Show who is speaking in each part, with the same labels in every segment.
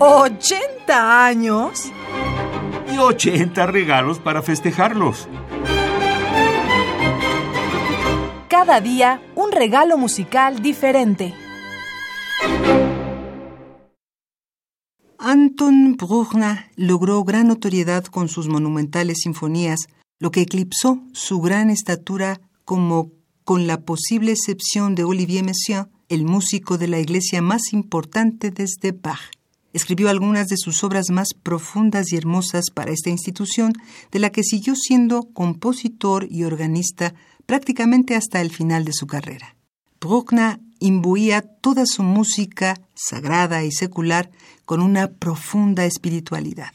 Speaker 1: ¿80 años?
Speaker 2: Y 80 regalos para festejarlos.
Speaker 1: Cada día un regalo musical diferente.
Speaker 3: Anton Bruckner logró gran notoriedad con sus monumentales sinfonías, lo que eclipsó su gran estatura como, con la posible excepción de Olivier Messiaen, el músico de la iglesia más importante desde Bach. Escribió algunas de sus obras más profundas y hermosas para esta institución, de la que siguió siendo compositor y organista prácticamente hasta el final de su carrera. Bruckner imbuía toda su música, sagrada y secular, con una profunda espiritualidad.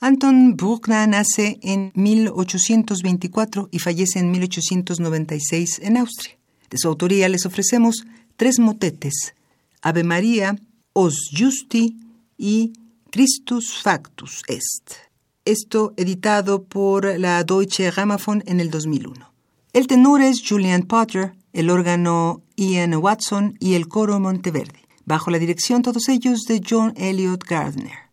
Speaker 3: Anton Bruckner nace en 1824 y fallece en 1896 en Austria. De su autoría les ofrecemos tres motetes, Ave María, Os Justi y Christus Factus Est. Esto editado por la Deutsche Grammophon en el 2001. El tenor es Julian Potter, el órgano Ian Watson y el coro Monteverde, bajo la dirección todos ellos de John Elliot Gardner.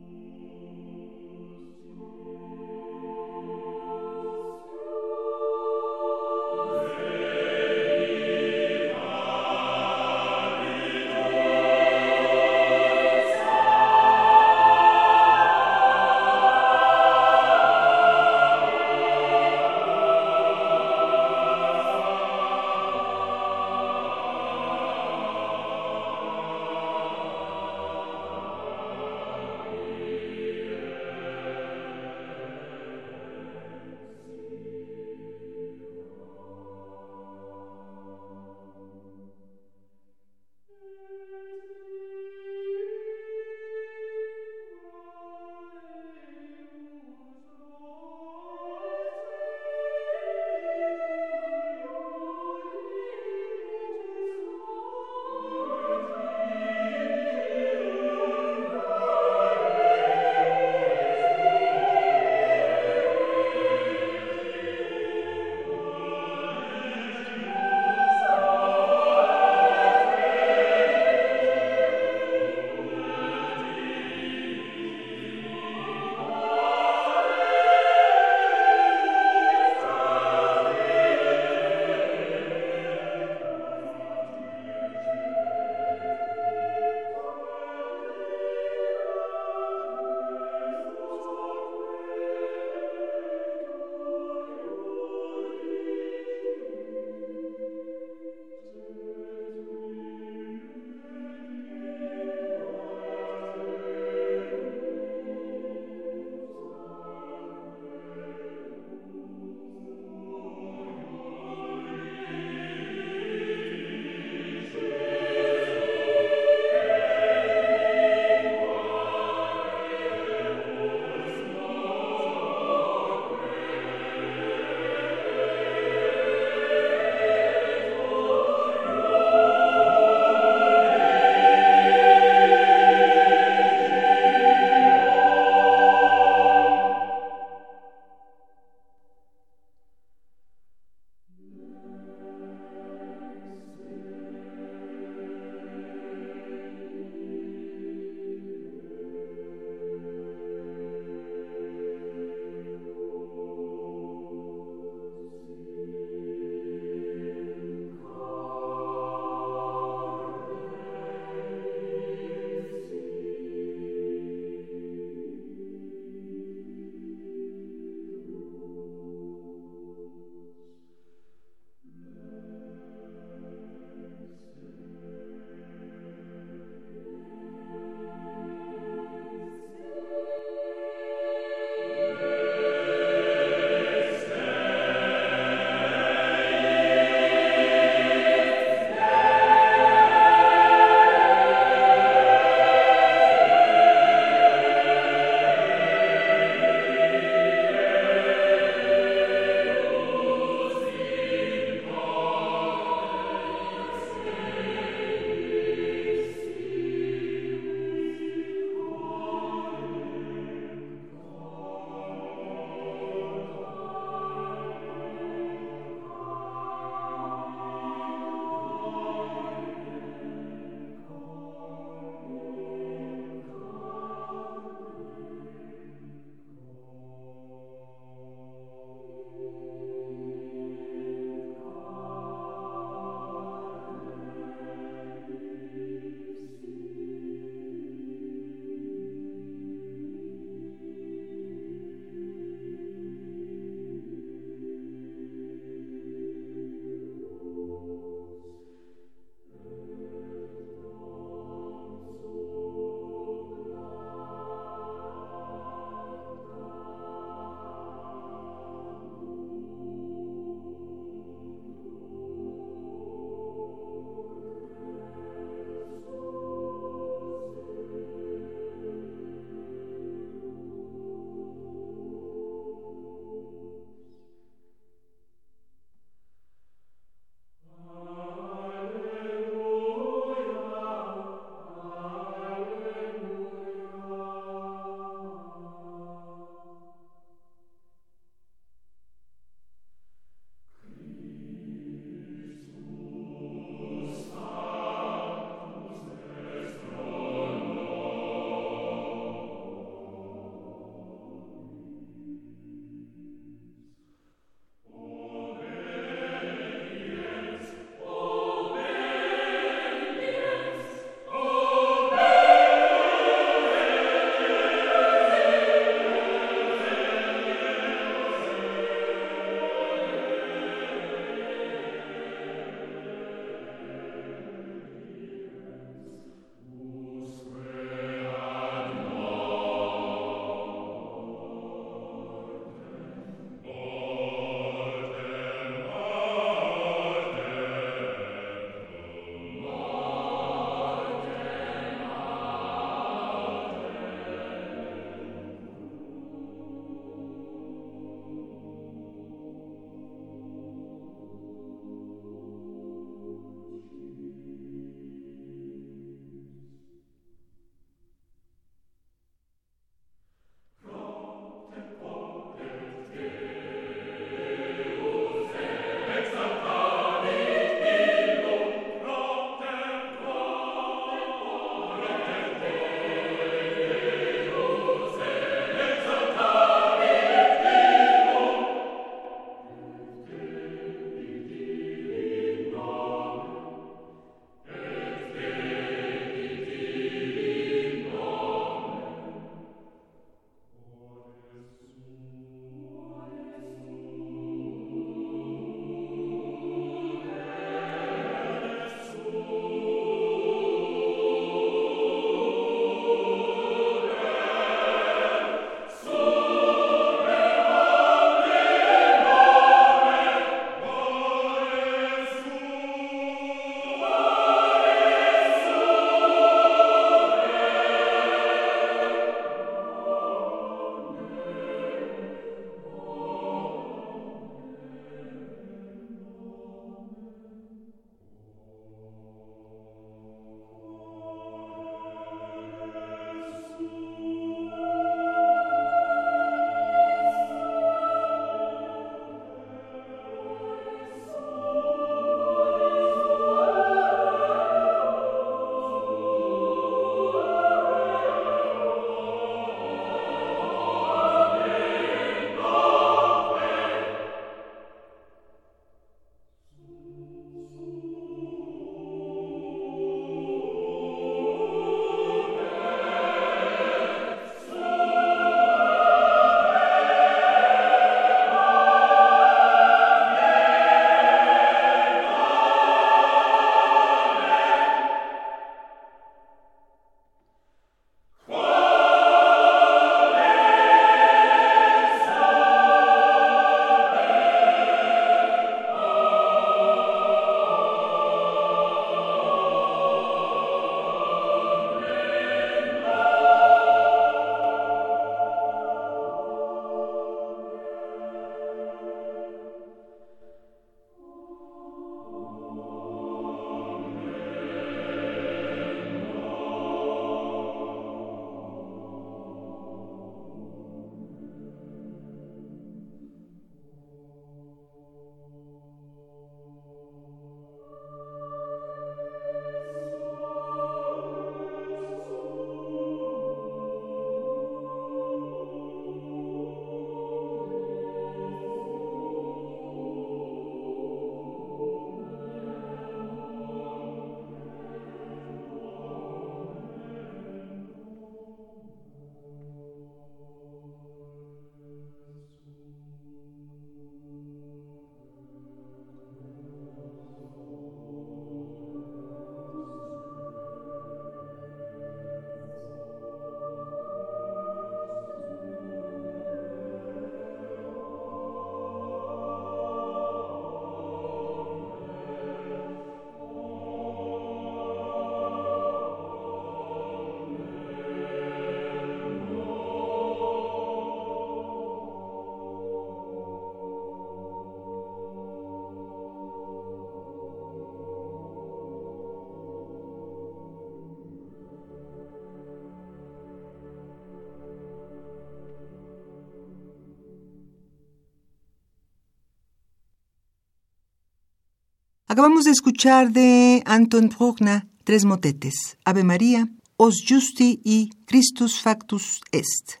Speaker 3: Acabamos de escuchar de Anton Bruckner tres motetes, Ave María, Os Justi y Christus Factus Est.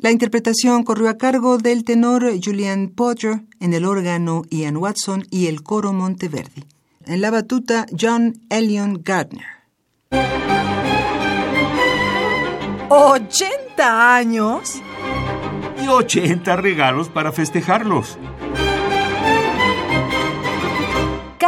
Speaker 3: La interpretación corrió a cargo del tenor Julian Potter, en el órgano Ian Watson y el coro Monteverdi. En la batuta John Elion Gardner.
Speaker 1: ¿80 años?
Speaker 2: Y 80 regalos para festejarlos.